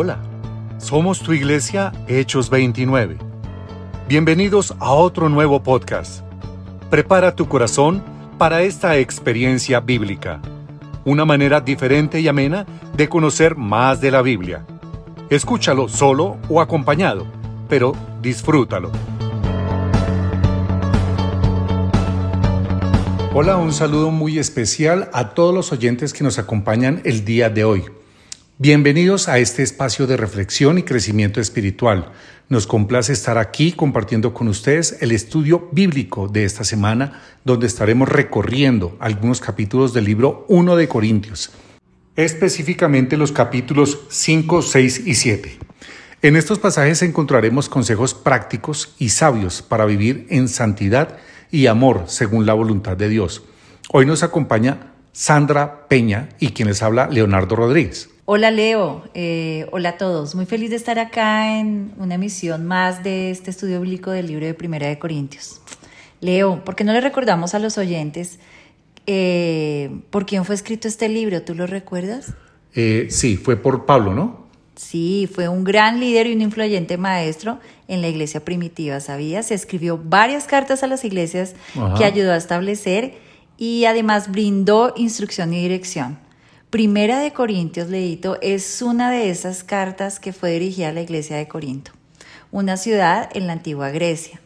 Hola, somos tu iglesia Hechos 29. Bienvenidos a otro nuevo podcast. Prepara tu corazón para esta experiencia bíblica, una manera diferente y amena de conocer más de la Biblia. Escúchalo solo o acompañado, pero disfrútalo. Hola, un saludo muy especial a todos los oyentes que nos acompañan el día de hoy. Bienvenidos a este espacio de reflexión y crecimiento espiritual. Nos complace estar aquí compartiendo con ustedes el estudio bíblico de esta semana, donde estaremos recorriendo algunos capítulos del libro 1 de Corintios, específicamente los capítulos 5, 6 y 7. En estos pasajes encontraremos consejos prácticos y sabios para vivir en santidad y amor según la voluntad de Dios. Hoy nos acompaña Sandra Peña y quien les habla Leonardo Rodríguez. Hola Leo, eh, hola a todos. Muy feliz de estar acá en una emisión más de este estudio bíblico del libro de Primera de Corintios. Leo, ¿por qué no le recordamos a los oyentes eh, por quién fue escrito este libro? ¿Tú lo recuerdas? Eh, sí, fue por Pablo, ¿no? Sí, fue un gran líder y un influyente maestro en la iglesia primitiva, ¿sabías? Se escribió varias cartas a las iglesias que ayudó a establecer y además brindó instrucción y dirección. Primera de Corintios, Leito, es una de esas cartas que fue dirigida a la iglesia de Corinto, una ciudad en la antigua Grecia.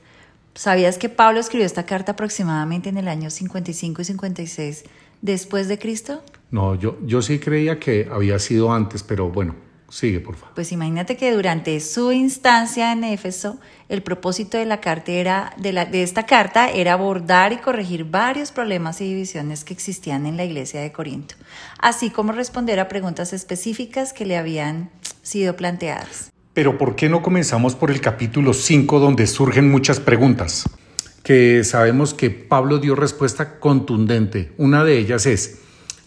¿Sabías que Pablo escribió esta carta aproximadamente en el año 55 y 56 después de Cristo? No, yo, yo sí creía que había sido antes, pero bueno, Sigue, por favor. Pues imagínate que durante su instancia en Éfeso, el propósito de la carta era, de, la, de esta carta era abordar y corregir varios problemas y divisiones que existían en la iglesia de Corinto, así como responder a preguntas específicas que le habían sido planteadas. Pero ¿por qué no comenzamos por el capítulo 5 donde surgen muchas preguntas? Que sabemos que Pablo dio respuesta contundente. Una de ellas es,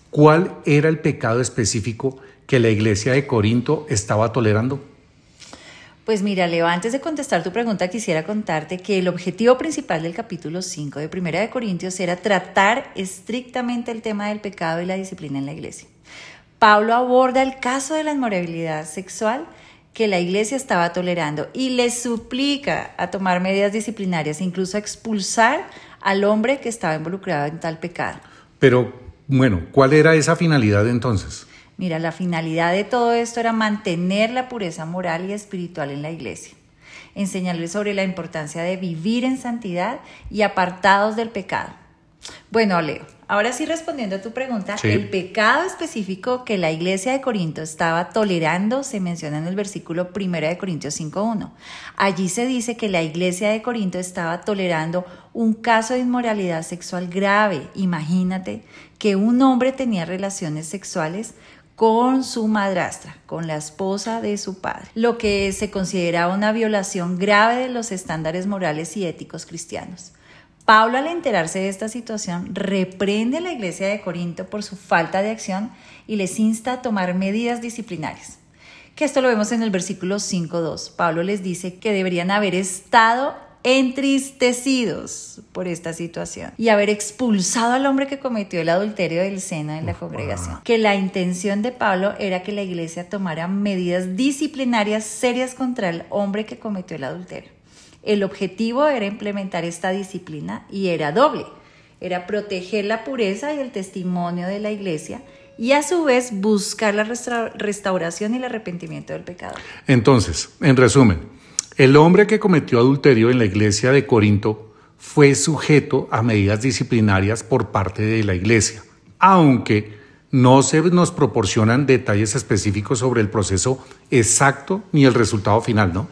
¿cuál era el pecado específico que la iglesia de Corinto estaba tolerando? Pues mira, Leo, antes de contestar tu pregunta, quisiera contarte que el objetivo principal del capítulo 5 de Primera de Corintios era tratar estrictamente el tema del pecado y la disciplina en la iglesia. Pablo aborda el caso de la inmoralidad sexual que la iglesia estaba tolerando y le suplica a tomar medidas disciplinarias, incluso a expulsar al hombre que estaba involucrado en tal pecado. Pero, bueno, ¿cuál era esa finalidad entonces? Mira, la finalidad de todo esto era mantener la pureza moral y espiritual en la iglesia, enseñarles sobre la importancia de vivir en santidad y apartados del pecado. Bueno, Leo, ahora sí respondiendo a tu pregunta, el pecado específico que la iglesia de Corinto estaba tolerando se menciona en el versículo 1 de Corintios 5.1. Allí se dice que la iglesia de Corinto estaba tolerando un caso de inmoralidad sexual grave. Imagínate que un hombre tenía relaciones sexuales con su madrastra, con la esposa de su padre, lo que se consideraba una violación grave de los estándares morales y éticos cristianos. Pablo al enterarse de esta situación reprende a la iglesia de Corinto por su falta de acción y les insta a tomar medidas disciplinarias. Que esto lo vemos en el versículo 5.2. Pablo les dice que deberían haber estado entristecidos por esta situación y haber expulsado al hombre que cometió el adulterio del seno de la congregación. Que la intención de Pablo era que la iglesia tomara medidas disciplinarias serias contra el hombre que cometió el adulterio. El objetivo era implementar esta disciplina y era doble. Era proteger la pureza y el testimonio de la iglesia y a su vez buscar la restauración y el arrepentimiento del pecado. Entonces, en resumen, el hombre que cometió adulterio en la iglesia de Corinto fue sujeto a medidas disciplinarias por parte de la iglesia, aunque no se nos proporcionan detalles específicos sobre el proceso exacto ni el resultado final, ¿no?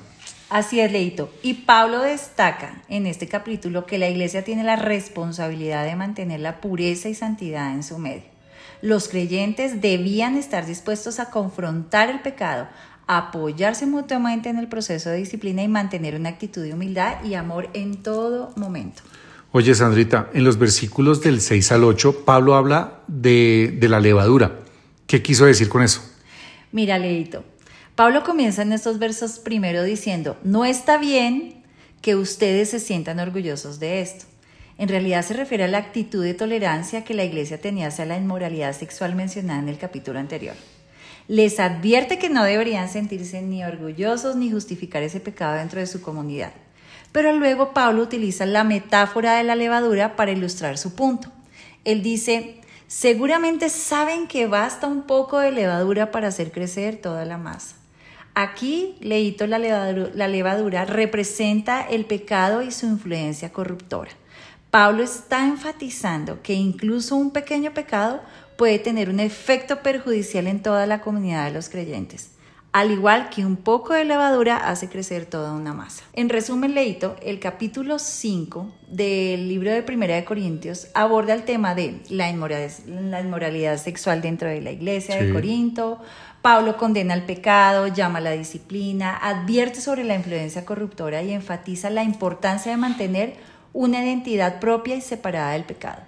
Así es, Leito. Y Pablo destaca en este capítulo que la iglesia tiene la responsabilidad de mantener la pureza y santidad en su medio. Los creyentes debían estar dispuestos a confrontar el pecado, apoyarse mutuamente en el proceso de disciplina y mantener una actitud de humildad y amor en todo momento. Oye, Sandrita, en los versículos del 6 al 8, Pablo habla de, la levadura. ¿Qué quiso decir con eso? Mira, Leito, Pablo comienza en estos versos primero diciendo, no está bien que ustedes se sientan orgullosos de esto. En realidad se refiere a la actitud de tolerancia que la iglesia tenía hacia la inmoralidad sexual mencionada en el capítulo anterior. Les advierte que no deberían sentirse ni orgullosos ni justificar ese pecado dentro de su comunidad. Pero luego Pablo utiliza la metáfora de la levadura para ilustrar su punto. Él dice, seguramente saben que basta un poco de levadura para hacer crecer toda la masa. Aquí, leíto la levadura, la levadura representa el pecado y su influencia corruptora. Pablo está enfatizando que incluso un pequeño pecado puede tener un efecto perjudicial en toda la comunidad de los creyentes, al igual que un poco de levadura hace crecer toda una masa. En resumen, Leito, el capítulo 5 del libro de Primera de Corintios aborda el tema de la inmoralidad, sexual dentro de la iglesia de Corinto, Pablo condena el pecado, llama a la disciplina, advierte sobre la influencia corruptora y enfatiza la importancia de mantener una identidad propia y separada del pecado.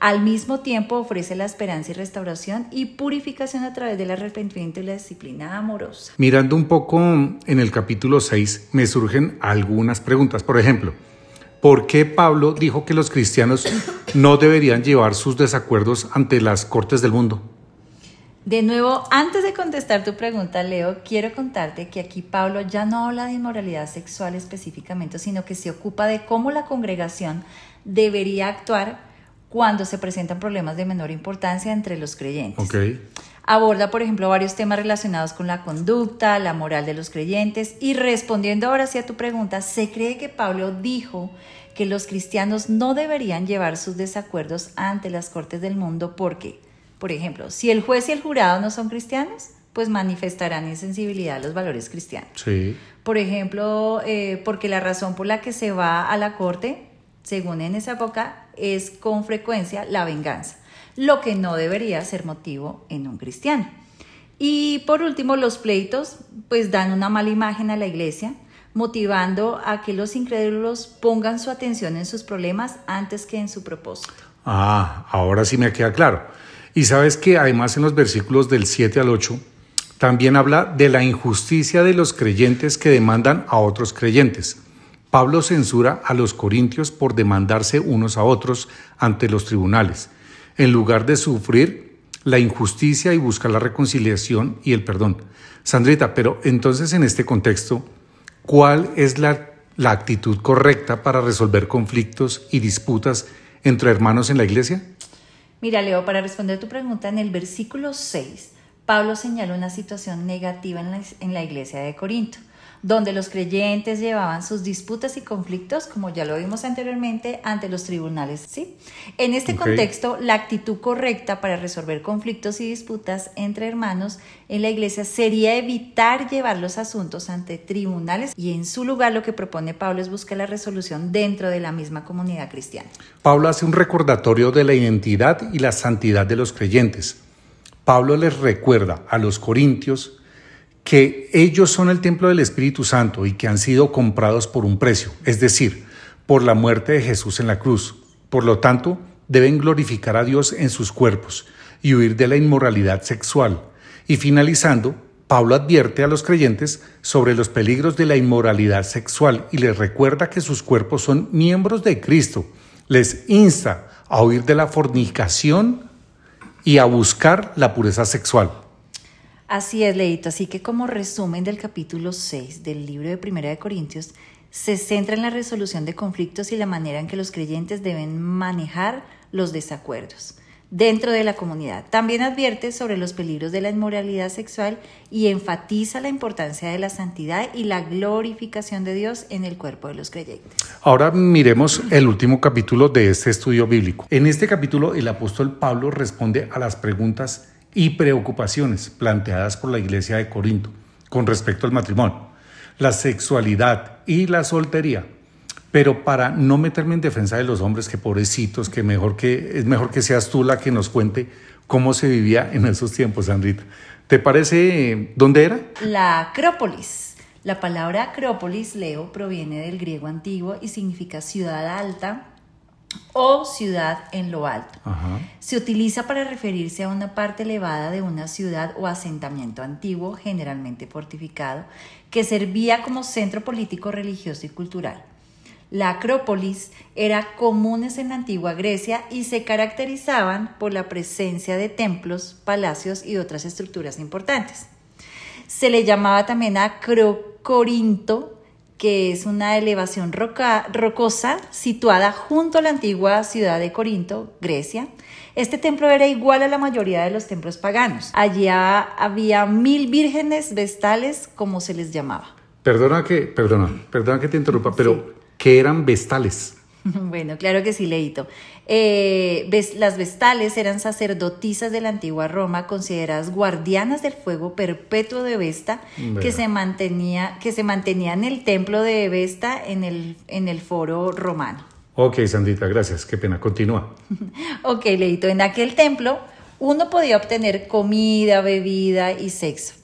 Al mismo tiempo ofrece la esperanza y restauración y purificación a través del arrepentimiento y la disciplina amorosa. Mirando un poco en el capítulo 6 me surgen algunas preguntas. Por ejemplo, ¿por qué Pablo dijo que los cristianos no deberían llevar sus desacuerdos ante las cortes del mundo? De nuevo, antes de contestar tu pregunta, Leo, quiero contarte que aquí Pablo ya no habla de inmoralidad sexual específicamente, sino que se ocupa de cómo la congregación debería actuar cuando se presentan problemas de menor importancia entre los creyentes. Aborda, por ejemplo, varios temas relacionados con la conducta, la moral de los creyentes y respondiendo ahora sí a tu pregunta, se cree que Pablo dijo que los cristianos no deberían llevar sus desacuerdos ante las cortes del mundo porque por ejemplo, si el juez y el jurado no son cristianos, pues manifestarán insensibilidad a los valores cristianos. Sí. Por ejemplo, eh, porque la razón por la que se va a la corte, según en esa época, es con frecuencia la venganza, lo que no debería ser motivo en un cristiano. Y por último, los pleitos, pues dan una mala imagen a la iglesia, motivando a que los incrédulos pongan su atención en sus problemas antes que en su propósito. Ah, ahora sí me queda claro. Y sabes que además en los versículos del 7 al 8 también habla de la injusticia de los creyentes que demandan a otros creyentes. Pablo censura a los corintios por demandarse unos a otros ante los tribunales, en lugar de sufrir la injusticia y buscar la reconciliación y el perdón. Sandrita, pero entonces en este contexto, ¿cuál es la, la actitud correcta para resolver conflictos y disputas entre hermanos en la iglesia? Mira, Leo, para responder tu pregunta, en el versículo 6, Pablo señala una situación negativa en la, en la iglesia de Corinto donde los creyentes llevaban sus disputas y conflictos, como ya lo vimos anteriormente, ante los tribunales. ¿sí? En este contexto, la actitud correcta para resolver conflictos y disputas entre hermanos en la iglesia sería evitar llevar los asuntos ante tribunales y en su lugar lo que propone Pablo es buscar la resolución dentro de la misma comunidad cristiana. Pablo hace un recordatorio de la identidad y la santidad de los creyentes. Pablo les recuerda a los corintios que ellos son el templo del Espíritu Santo y que han sido comprados por un precio, es decir, por la muerte de Jesús en la cruz. Por lo tanto, deben glorificar a Dios en sus cuerpos y huir de la inmoralidad sexual. Y finalizando, Pablo advierte a los creyentes sobre los peligros de la inmoralidad sexual y les recuerda que sus cuerpos son miembros de Cristo. Les insta a huir de la fornicación y a buscar la pureza sexual. Así es, Leito. Así que como resumen del capítulo 6 del libro de Primera de Corintios, se centra en la resolución de conflictos y la manera en que los creyentes deben manejar los desacuerdos dentro de la comunidad. También advierte sobre los peligros de la inmoralidad sexual y enfatiza la importancia de la santidad y la glorificación de Dios en el cuerpo de los creyentes. Ahora miremos el último capítulo de este estudio bíblico. En este capítulo el apóstol Pablo responde a las preguntas y preocupaciones planteadas por la iglesia de Corinto con respecto al matrimonio, la sexualidad y la soltería. Pero para no meterme en defensa de los hombres, que pobrecitos, que mejor que es mejor que seas tú la que nos cuente cómo se vivía en esos tiempos, Sandrita. ¿Te parece dónde era? La Acrópolis. La palabra Acrópolis, Leo, proviene del griego antiguo y significa ciudad alta, o ciudad en lo alto. Se utiliza para referirse a una parte elevada de una ciudad o asentamiento antiguo, generalmente fortificado, que servía como centro político, religioso y cultural. la Acrópolis, eran comunes en la antigua Grecia y se caracterizaban por la presencia de templos, palacios y otras estructuras importantes. Se le llamaba también Acrocorinto, que es una elevación rocosa situada junto a la antigua ciudad de Corinto, Grecia. Este templo era igual a la mayoría de los templos paganos. Allí había mil vírgenes vestales, como se les llamaba. Perdona que, perdona, perdona que te interrumpa, pero ¿qué eran vestales? Bueno, claro que sí, Leito. Eh, las vestales eran sacerdotisas de la antigua Roma, consideradas guardianas del fuego perpetuo de Vesta, que se, mantenía, que se mantenía en el templo de Vesta en el, en el foro romano. Ok, Sandita, gracias. Qué pena. Continúa. ok, Leito. En aquel templo uno podía obtener comida, bebida y sexo,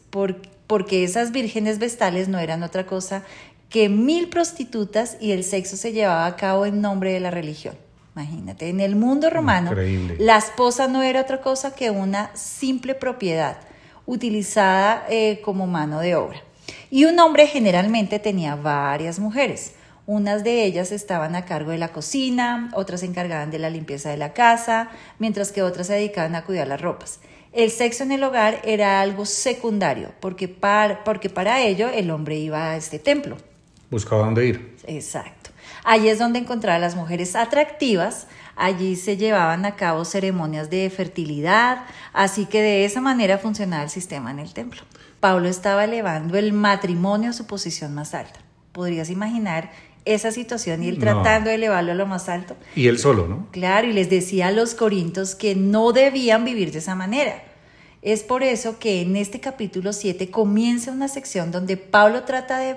porque esas vírgenes vestales no eran otra cosa que mil prostitutas y el sexo se llevaba a cabo en nombre de la religión. Imagínate, en el mundo romano la esposa no era otra cosa que una simple propiedad utilizada eh, como mano de obra. Y un hombre generalmente tenía varias mujeres. Unas de ellas estaban a cargo de la cocina, otras se encargaban de la limpieza de la casa, mientras que otras se dedicaban a cuidar las ropas. El sexo en el hogar era algo secundario, porque porque para ello el hombre iba a este templo. Buscaba dónde ir. Exacto. Allí es donde encontrar a las mujeres atractivas. Allí se llevaban a cabo ceremonias de fertilidad, así que de esa manera funcionaba el sistema en el templo. Pablo estaba elevando el matrimonio a su posición más alta. ¿Podrías imaginar esa situación y él tratando de elevarlo a lo más alto? Y él solo, ¿no? Claro, y les decía a los corintos que no debían vivir de esa manera. Es por eso que en este capítulo 7 comienza una sección donde Pablo trata de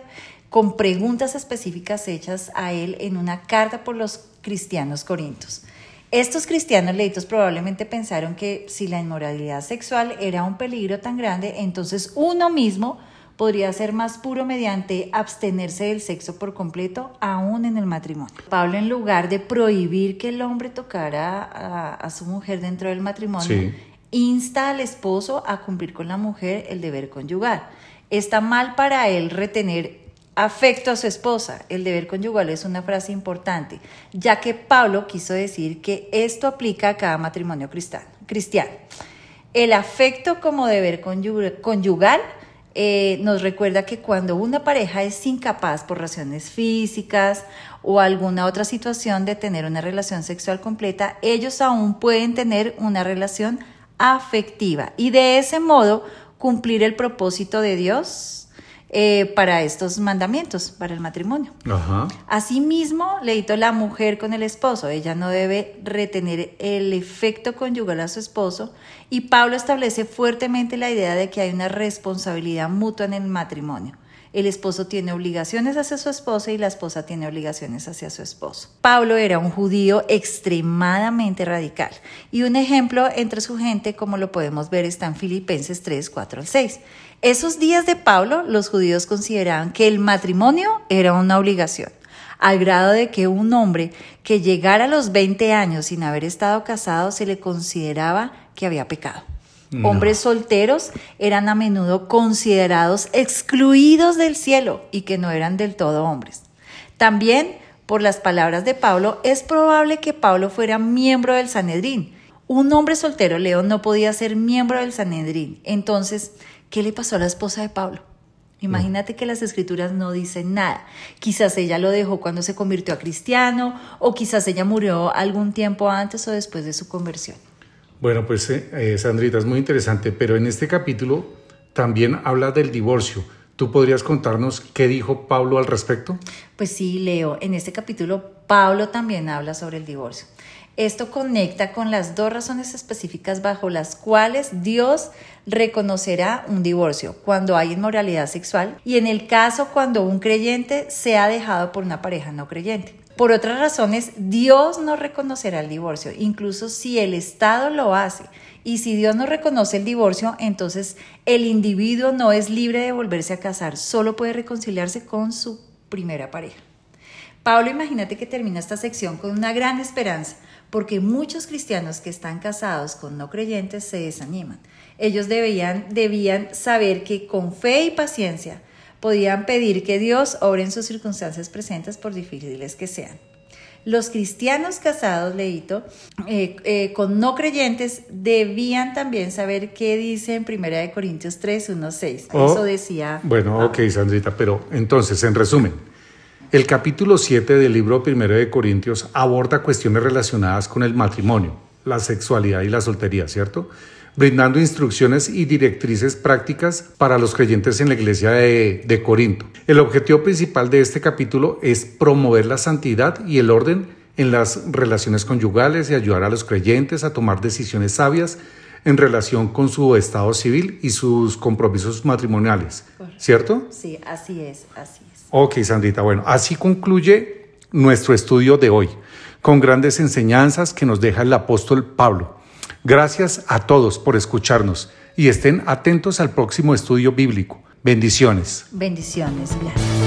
con preguntas específicas hechas a él en una carta por los cristianos corintios. Estos cristianos leitos probablemente pensaron que si la inmoralidad sexual era un peligro tan grande, entonces uno mismo podría ser más puro mediante abstenerse del sexo por completo, aún en el matrimonio. Pablo, en lugar de prohibir que el hombre tocara a, su mujer dentro del matrimonio, insta al esposo a cumplir con la mujer el deber conyugal. Está mal para él retener afecto a su esposa. El deber conyugal es una frase importante, ya que Pablo quiso decir que esto aplica a cada matrimonio cristiano. El afecto como deber conyugal eh, nos recuerda que cuando una pareja es incapaz por razones físicas o alguna otra situación de tener una relación sexual completa, ellos aún pueden tener una relación afectiva y de ese modo cumplir el propósito de Dios eh, para estos mandamientos, para el matrimonio. Asimismo, leíto la mujer con el esposo. Ella no debe retener el efecto conyugal a su esposo. Y Pablo establece fuertemente la idea de que hay una responsabilidad mutua en el matrimonio. El esposo tiene obligaciones hacia su esposa y la esposa tiene obligaciones hacia su esposo. Pablo era un judío extremadamente radical y un ejemplo entre su gente, como lo podemos ver, está en Filipenses 3, 4 al 6. Esos días de Pablo, los judíos consideraban que el matrimonio era una obligación, al grado de que un hombre que llegara a los 20 años sin haber estado casado se le consideraba que había pecado. Hombres solteros eran a menudo considerados excluidos del cielo y que no eran del todo hombres. También, por las palabras de Pablo, es probable que Pablo fuera miembro del Sanedrín. Un hombre soltero, León, no podía ser miembro del Sanedrín. Entonces, ¿Qué le pasó a la esposa de Pablo? Imagínate que las escrituras no dicen nada. Quizás ella lo dejó cuando se convirtió a cristiano o quizás ella murió algún tiempo antes o después de su conversión. Bueno, pues eh, eh, Sandrita, es muy interesante, pero en este capítulo también habla del divorcio. ¿Tú podrías contarnos qué dijo Pablo al respecto? Pues sí, Leo, en este capítulo Pablo también habla sobre el divorcio. Esto conecta con las dos razones específicas bajo las cuales Dios reconocerá un divorcio, cuando hay inmoralidad sexual y en el caso cuando un creyente se ha dejado por una pareja no creyente. Por otras razones, Dios no reconocerá el divorcio, incluso si el Estado lo hace. Y si Dios no reconoce el divorcio, entonces el individuo no es libre de volverse a casar, solo puede reconciliarse con su primera pareja. Pablo, imagínate que termina esta sección con una gran esperanza, porque muchos cristianos que están casados con no creyentes se desaniman. Ellos debían, debían saber que con fe y paciencia podían pedir que Dios obre en sus circunstancias presentes por difíciles que sean. Los cristianos casados, leíto, eh, eh, con no creyentes, debían también saber qué dice en 1 Corintios 3, 1, 6. Eso decía. Bueno, ok, Sandrita, pero entonces, en resumen, el capítulo 7 del libro 1 de Corintios aborda cuestiones relacionadas con el matrimonio, la sexualidad y la soltería, ¿cierto? brindando instrucciones y directrices prácticas para los creyentes en la iglesia de, Corinto. El objetivo principal de este capítulo es promover la santidad y el orden en las relaciones conyugales y ayudar a los creyentes a tomar decisiones sabias en relación con su estado civil y sus compromisos matrimoniales. ¿Cierto? Sí, así es, así es. Ok, Sandrita, bueno, así concluye nuestro estudio de hoy, con grandes enseñanzas que nos deja el apóstol Pablo. Gracias a todos por escucharnos y estén atentos al próximo estudio bíblico. Bendiciones. Bendiciones, gracias.